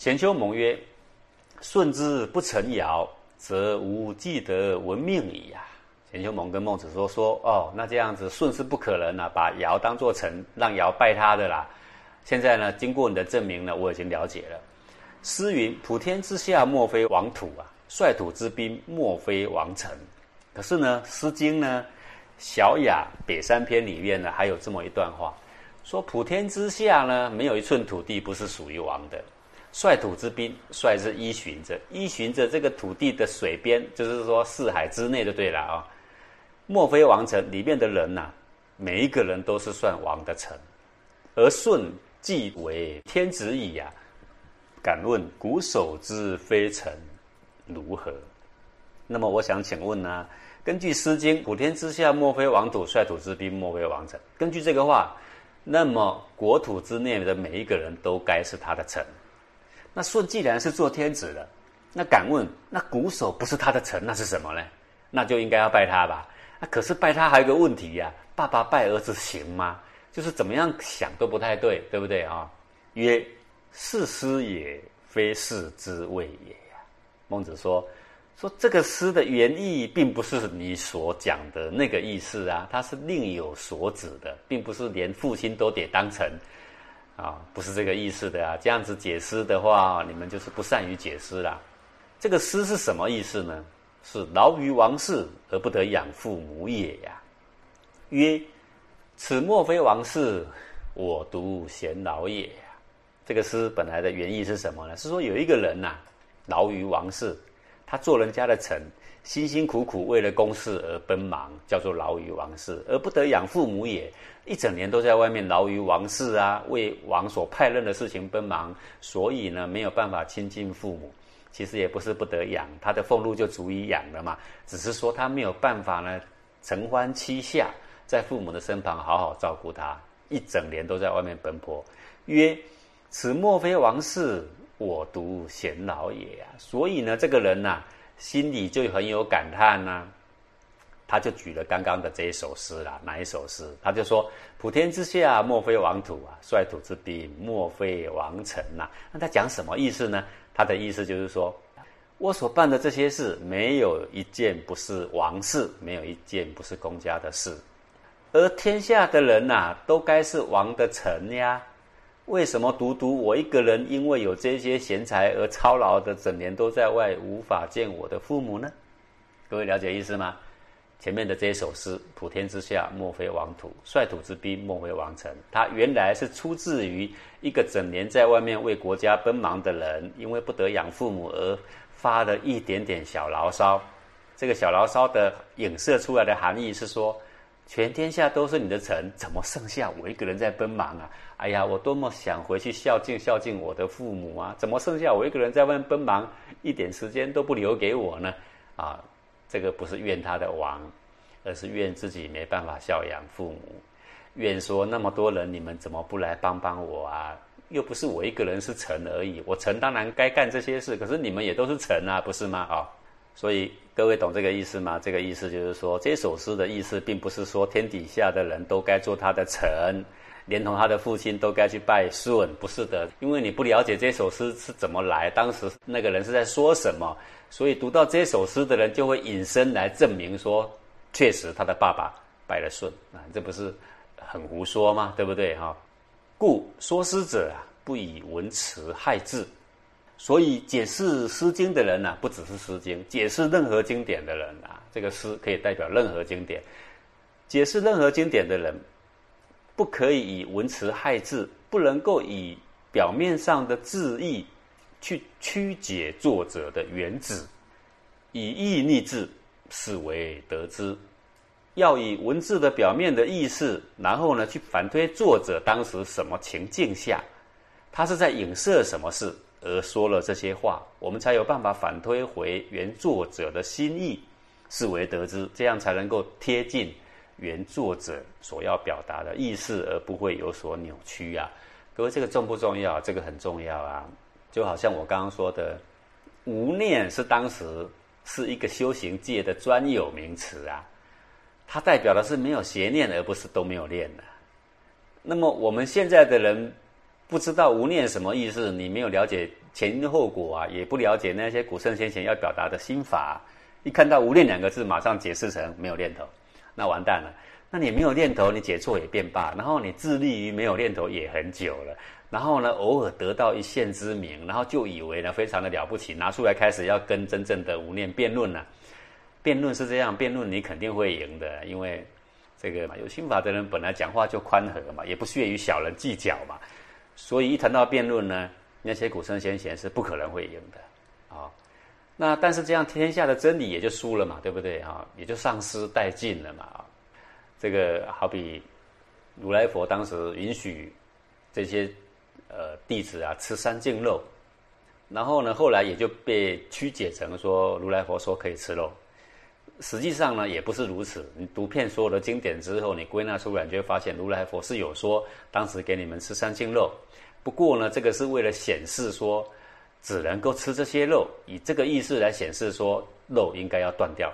贤丘蒙曰：“舜之不成尧，则无既得闻命矣呀。”贤丘蒙跟孟子说：“说哦，那这样子舜是不可能啊，把尧当做臣，让尧拜他的啦。现在呢，经过你的证明呢，我已经了解了。诗云：‘普天之下，莫非王土啊；率土之滨，莫非王臣。’可是呢，《诗经》呢，《小雅·北山篇》里面呢，还有这么一段话，说普天之下呢，没有一寸土地不是属于王的。率土之滨，率是依循着，依循着这个土地的水边，就是说四海之内就对了啊。”莫非王臣里面的人呐，每一个人都是算王的臣，而舜既为天子矣呀。敢问古守之非臣如何？那么我想请问呢？根据《诗经》“普天之下，莫非王土；率土之滨，莫非王臣”，根据这个话，那么国土之内的每一个人都该是他的臣。那舜既然是做天子的，那敢问那古守不是他的臣，那是什么呢？那就应该要拜他吧。那可是拜他还有个问题呀，爸爸拜儿子行吗？就是怎么样想都不太对，对不对啊？曰：是师也，非是之谓也。孟子说：说这个诗的原意，并不是你所讲的那个意思啊，它是另有所指的，并不是连父亲都得当成啊，不是这个意思的啊。这样子解释的话，你们就是不善于解释啦。这个诗是什么意思呢？是劳于王室而不得养父母也呀。曰：此莫非王室，我独贤劳也。这个诗本来的原意是什么呢？是说有一个人呐，劳于王室，他做人家的臣，辛辛苦苦为了公事而奔忙，叫做劳于王室，而不得养父母也。一整年都在外面劳于王室啊，为王所派任的事情奔忙，所以呢，没有办法亲近父母。其实也不是不得养，他的俸禄就足以养了嘛。只是说他没有办法呢，承欢膝下，在父母的身旁好好照顾他，一整年都在外面奔波。曰：此莫非王室，我独贤劳也呀。所以呢，这个人呐，心里就很有感叹呐。他就举了刚刚的这一首诗啦，哪一首诗？他就说：普天之下，莫非王土啊；率土之滨，莫非王臣呐。那他讲什么意思呢？他的意思就是说，我所办的这些事，没有一件不是王事，没有一件不是公家的事，而天下的人呐，都该是王的臣呀。为什么独独我一个人，因为有这些贤才而操劳的，整年都在外，无法见我的父母呢？各位了解意思吗？前面的这首诗“普天之下，莫非王土；率土之滨，莫非王臣”，它原来是出自于一个整年在外面为国家奔忙的人，因为不得养父母而发了一点点小牢骚。这个小牢骚的影射出来的含义是说：全天下都是你的臣，怎么剩下我一个人在奔忙啊？哎呀，我多么想回去孝敬孝敬我的父母啊！怎么剩下我一个人在外面奔忙，一点时间都不留给我呢？啊！这个不是怨他的王，而是怨自己没办法孝养父母，怨说那么多人，你们怎么不来帮帮我啊？又不是我一个人是臣而已，我臣当然该干这些事，可是你们也都是臣啊，不是吗？啊，所以各位懂这个意思吗？这个意思就是说，这首诗的意思并不是说天底下的人都该做他的臣，连同他的父亲都该去拜舜，不是的，因为你不了解这首诗是怎么来，当时那个人是在说什么。所以读到这首诗的人就会引申来证明说，确实他的爸爸拜了舜啊，这不是很胡说吗？对不对哈？故说诗者啊，不以文辞害字。所以解释《诗经》的人呢，不只是《诗经》，解释任何经典的人啊，这个诗可以代表任何经典。解释任何经典的人，不可以以文辞害字，不能够以表面上的字义。去曲解作者的原旨，以意逆字，是为得知。要以文字的表面的意思，然后呢，去反推作者当时什么情境下，他是在影射什么事而说了这些话，我们才有办法反推回原作者的心意，视为得知，这样才能够贴近原作者所要表达的意思，而不会有所扭曲啊。各位，这个重不重要？这个很重要啊。就好像我刚刚说的，无念是当时是一个修行界的专有名词啊，它代表的是没有邪念，而不是都没有念的。那么我们现在的人不知道无念什么意思，你没有了解前因后果啊，也不了解那些古圣先贤要表达的心法，一看到无念两个字，马上解释成没有念头，那完蛋了。那你没有念头，你解错也变罢，然后你致力于没有念头也很久了，然后呢，偶尔得到一线之名，然后就以为呢非常的了不起，拿出来开始要跟真正的无念辩论了。辩论是这样，辩论你肯定会赢的，因为这个嘛有心法的人本来讲话就宽和嘛，也不屑于小人计较嘛，所以一谈到辩论呢，那些古圣先贤是不可能会赢的啊。那但是这样天下的真理也就输了嘛，对不对啊？也就丧失殆尽了嘛。这个好比如来佛当时允许这些呃弟子啊吃三净肉，然后呢，后来也就被曲解成说如来佛说可以吃肉，实际上呢也不是如此。你读遍所有的经典之后，你归纳出来，你就会发现如来佛是有说当时给你们吃三净肉，不过呢，这个是为了显示说只能够吃这些肉，以这个意思来显示说肉应该要断掉，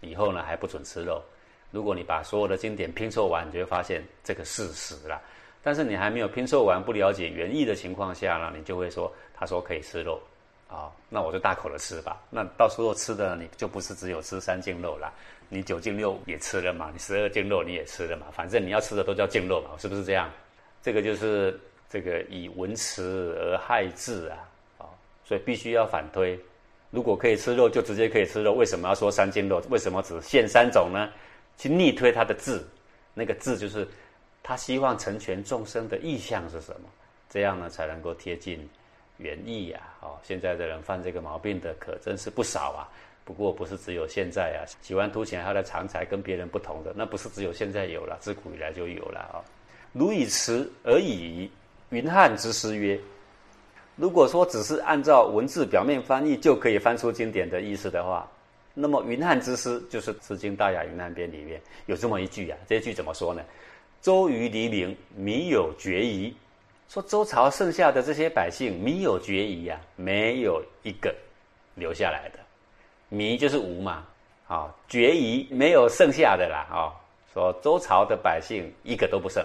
以后呢还不准吃肉。如果你把所有的经典拼凑完，你就会发现这个事实了。但是你还没有拼凑完，不了解原意的情况下呢，你就会说他说可以吃肉，啊，那我就大口的吃吧。那到时候吃的你就不是只有吃三斤肉了，你九斤肉也吃了嘛，你十二斤肉你也吃了嘛，反正你要吃的都叫净肉嘛，是不是这样？这个就是这个以文辞而害智啊，啊，所以必须要反推。如果可以吃肉，就直接可以吃肉，为什么要说三斤肉？为什么只限三种呢？去逆推他的字，那个字就是他希望成全众生的意向是什么？这样呢才能够贴近原意呀！哦，现在的人犯这个毛病的可真是不少啊。不过不是只有现在啊，喜欢凸显他的长才跟别人不同的，那不是只有现在有了，自古以来就有了啊。如以词而以云汉之诗曰：如果说只是按照文字表面翻译就可以翻出经典的意思的话。那么云汉之诗就是《诗经·大雅·云南编》里面有这么一句啊，这句怎么说呢？周瑜黎明，民有决疑。说周朝剩下的这些百姓，民有决疑啊，没有一个留下来的。民就是无嘛，啊，决疑没有剩下的啦，啊，说周朝的百姓一个都不剩。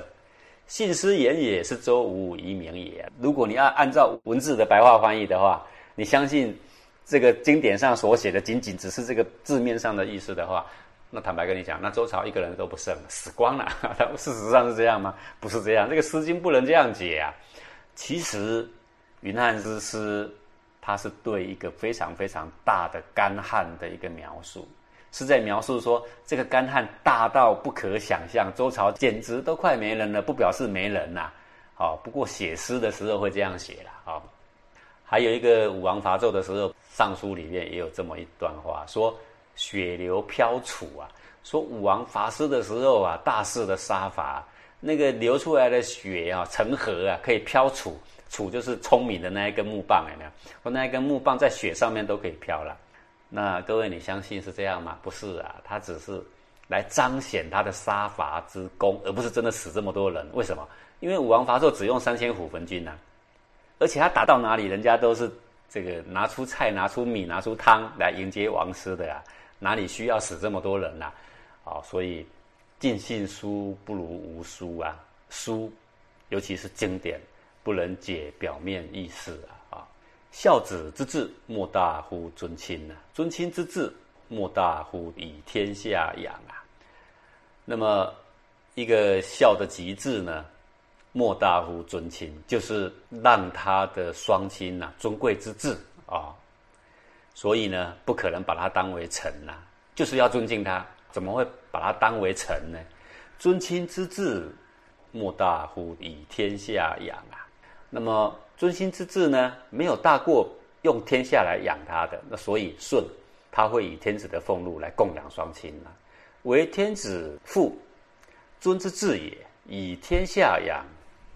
信师言也是周无遗名也。如果你要按照文字的白话翻译的话，你相信？这个经典上所写的仅仅只是这个字面上的意思的话，那坦白跟你讲，那周朝一个人都不剩，死光了。事实上是这样吗？不是这样。这个《诗经》不能这样解啊。其实，云汉之诗，它是对一个非常非常大的干旱的一个描述，是在描述说这个干旱大到不可想象，周朝简直都快没人了，不表示没人呐。好，不过写诗的时候会这样写了。好，还有一个武王伐纣的时候。尚书里面也有这么一段话，说血流飘杵啊，说武王伐师的时候啊，大肆的杀伐，那个流出来的血啊，成河啊，可以飘杵，杵就是聪明的那一根木棒，有没有？说那一根木棒在雪上面都可以飘了。那各位，你相信是这样吗？不是啊，他只是来彰显他的杀伐之功，而不是真的死这么多人。为什么？因为武王伐纣只用三千虎焚军呐，而且他打到哪里，人家都是。这个拿出菜、拿出米、拿出汤来迎接王师的啊，哪里需要死这么多人呐？啊，所以尽信书不如无书啊。书，尤其是经典，不能解表面意思啊。啊，孝子之志，莫大乎尊亲呐；尊亲之志，莫大乎以天下养啊。那么，一个孝的极致呢？莫大乎尊亲，就是让他的双亲呐尊贵之至啊，所以呢，不可能把他当为臣呐，就是要尊敬他，怎么会把他当为臣呢？尊亲之至，莫大乎以天下养啊。那么尊亲之至呢，没有大过用天下来养他的，那所以舜他会以天子的俸禄来供养双亲呐，为天子父，尊之至也，以天下养。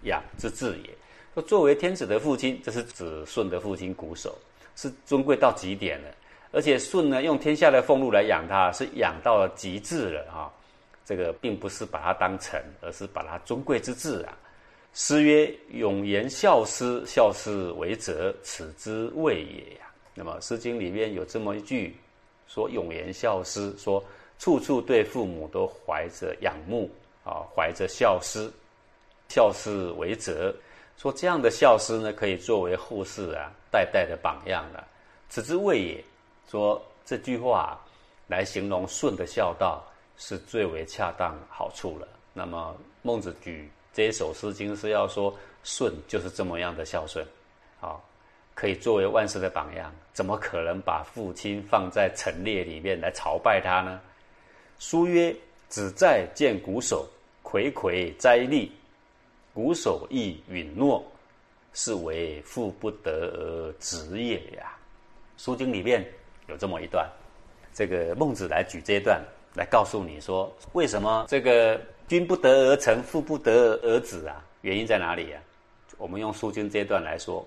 养之至也。说作为天子的父亲，这是指舜的父亲瞽叟，是尊贵到极点了。而且舜呢，用天下的俸禄来养他，是养到了极致了啊。这个并不是把他当臣，而是把他尊贵之至啊。诗曰：“永言孝师，孝师为泽，此之谓也呀。”那么《诗经》里面有这么一句，说永言孝师，说处处对父母都怀着仰慕啊，怀着孝思。孝事为泽，说这样的孝师呢，可以作为后世啊代代的榜样了。此之谓也。说这句话来形容舜的孝道是最为恰当好处了。那么孟子举这一首诗经是要说舜就是这么样的孝顺，好，可以作为万世的榜样。怎么可能把父亲放在陈列里面来朝拜他呢？书曰：“子在见鼓手，睽睽摘栗。鼓手亦允诺，是为父不得而止也呀。”《书经》里面有这么一段，这个孟子来举这一段来告诉你说，为什么这个君不得而成，父不得而止啊？原因在哪里呀？我们用《书经》这一段来说，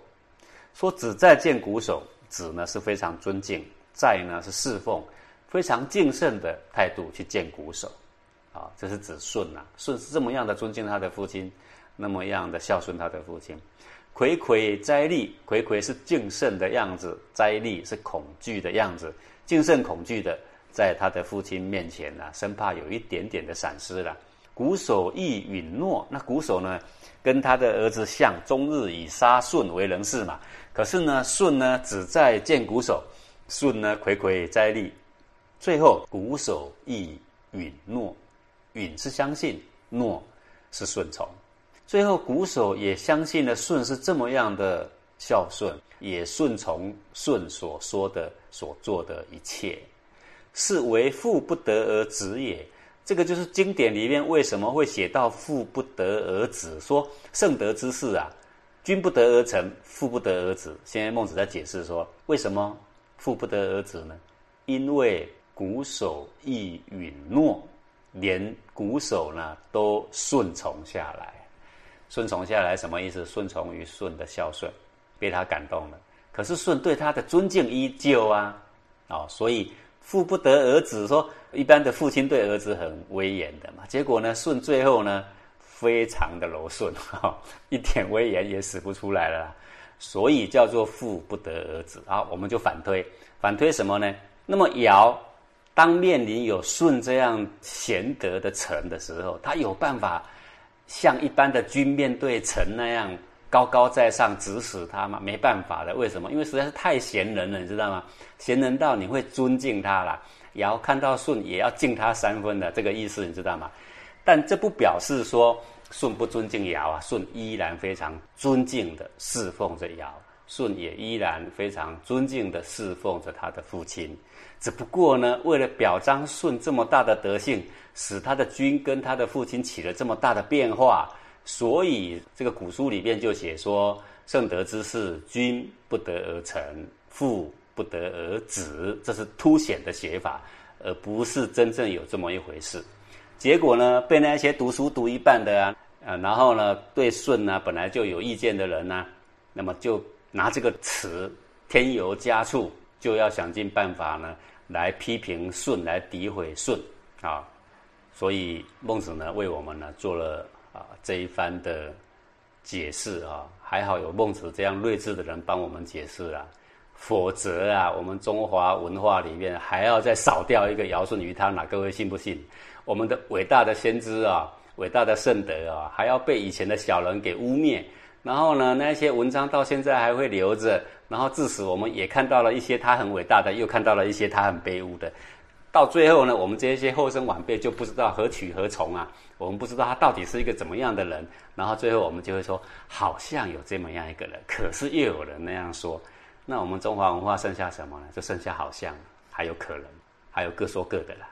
说子在见鼓手，子呢是非常尊敬，在呢是侍奉，非常敬慎的态度去见鼓手，啊，这是指舜呐，舜是这么样的尊敬他的父亲。那么样的孝顺他的父亲，睽睽摘栗，睽睽是敬慎的样子，摘栗是恐惧的样子，敬慎恐惧的，在他的父亲面前呢，生怕有一点点的闪失了。鼓手亦允诺，那鼓手呢，跟他的儿子相，终日以杀舜为人事嘛。可是呢，舜呢只在见鼓手，舜呢睽睽摘栗，最后鼓手亦允诺，允是相信，诺是顺从。最后，鼓手也相信了舜是这么样的孝顺，也顺从舜所说的、所做的一切，是为父不得而子也。这个就是经典里面为什么会写到“父不得而子”，说圣德之事啊，君不得而成，父不得而子。现在孟子在解释说，为什么父不得而子呢？因为鼓手亦允诺，连鼓手呢都顺从下来。顺从下来什么意思？顺从于舜的孝顺，被他感动了。可是舜对他的尊敬依旧啊，哦，所以父不得而子。说一般的父亲对儿子很威严的嘛，结果呢，舜最后呢，非常的柔顺，哈，一点威严也使不出来了。所以叫做父不得而止。好，我们就反推，反推什么呢？那么尧当面临有舜这样贤德的臣的时候，他有办法。像一般的君面对臣那样高高在上指使他吗？没办法的，为什么？因为实在是太贤人了，你知道吗？贤人到你会尊敬他了，尧看到舜也要敬他三分的这个意思，你知道吗？但这不表示说舜不尊敬尧啊，舜依然非常尊敬的侍奉着尧，舜也依然非常尊敬的侍奉着他的父亲。只不过呢，为了表彰舜这么大的德性，使他的君跟他的父亲起了这么大的变化，所以这个古书里面就写说：圣德之事，君不得而成，父不得而止。这是凸显的写法，而不是真正有这么一回事。结果呢，被那些读书读一半的啊，呃，然后呢，对舜呢本来就有意见的人呢，那么就拿这个词添油加醋，就要想尽办法呢。来批评舜，来诋毁舜啊！所以孟子呢，为我们呢做了啊这一番的解释啊。还好有孟子这样睿智的人帮我们解释了，否则啊，我们中华文化里面还要再少掉一个尧舜禹汤了。各位信不信？我们的伟大的先知啊，伟大的圣德啊，还要被以前的小人给污蔑。然后呢，那些文章到现在还会留着。然后致使我们也看到了一些他很伟大的，又看到了一些他很卑污的。到最后呢，我们这些后生晚辈就不知道何去何从啊！我们不知道他到底是一个怎么样的人。然后最后我们就会说，好像有这么样一个人，可是又有人那样说。那我们中华文化剩下什么呢？就剩下好像，还有可能，还有各说各的啦。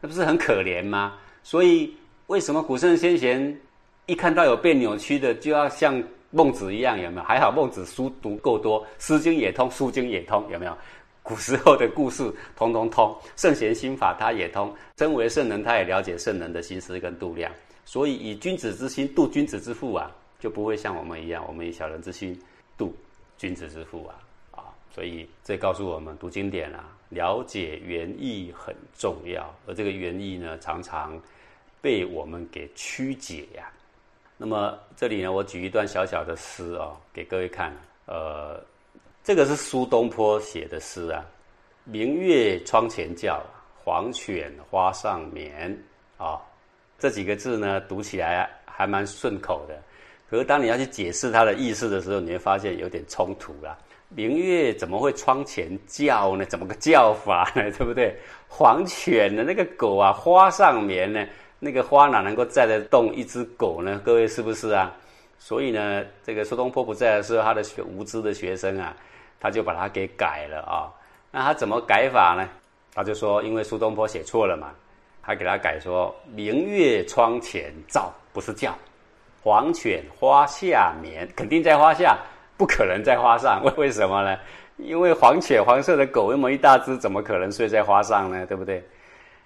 那不是很可怜吗？所以为什么古圣先贤一看到有被扭曲的，就要像？孟子一样有没有？还好孟子书读够多，《诗经》也通，《书经》也通，有没有？古时候的故事通通通，圣贤心法他也通。身为圣人，他也了解圣人的心思跟度量，所以以君子之心度君子之腹啊，就不会像我们一样，我们以小人之心度君子之腹啊啊！所以这告诉我们，读经典啊，了解原意很重要，而这个原意呢，常常被我们给曲解呀。那么这里呢，我举一段小小的诗啊，给各位看。呃，这个是苏东坡写的诗啊，“明月窗前叫，黄犬花上眠”啊，这几个字呢，读起来还蛮顺口的。可是当你要去解释它的意思的时候，你会发现有点冲突啦。明月怎么会窗前叫呢？怎么个叫法呢？对不对？黄犬的那个狗啊，花上眠呢，那个花哪能够载得动一只狗呢？各位是不是啊？所以呢，这个苏东坡不在的时候，他的学无知的学生啊，他就把它给改了啊。那他怎么改法呢？他就说，因为苏东坡写错了嘛，他给他改说：“明月窗前照，不是叫。”黄犬花下眠，肯定在花下，不可能在花上。为 为什么呢？因为黄犬黄色的狗那么一大只，怎么可能睡在花上呢？对不对？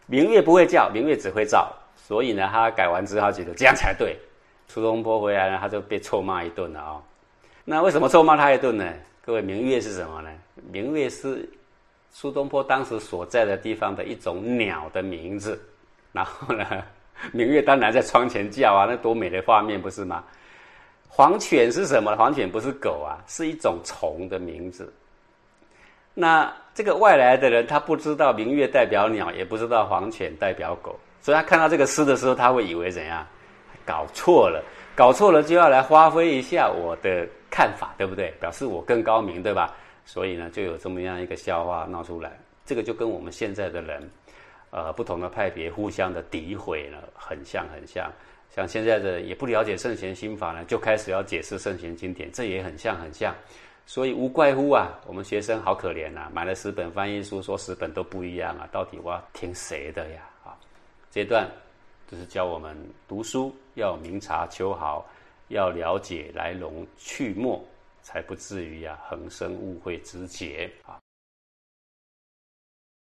明月不会叫，明月只会照。所以呢，他改完之后觉得这样才对。苏东坡回来呢，他就被臭骂一顿了啊。那为什么臭骂他一顿呢？各位，明月是什么呢？明月是苏东坡当时所在的地方的一种鸟的名字。然后呢？明月当然在窗前叫啊，那多美的画面不是吗？黄犬是什么？黄犬不是狗啊，是一种虫的名字。那这个外来的人，他不知道明月代表鸟，也不知道黄犬代表狗，所以他看到这个诗的时候，他会以为怎样？搞错了，搞错了就要来发挥一下我的看法，对不对？表示我更高明，对吧？所以呢，就有这么样一个笑话闹出来。这个就跟我们现在的人。呃，不同的派别互相的诋毁呢，很像很像。像现在的也不了解圣贤心法呢，就开始要解释圣贤经典，这也很像很像。所以无怪乎啊，我们学生好可怜呐，买了十本翻译书，说十本都不一样啊，到底我要听谁的呀？啊，这段就是教我们读书要明察秋毫，要了解来龙去脉，才不至于呀横生误会之结啊。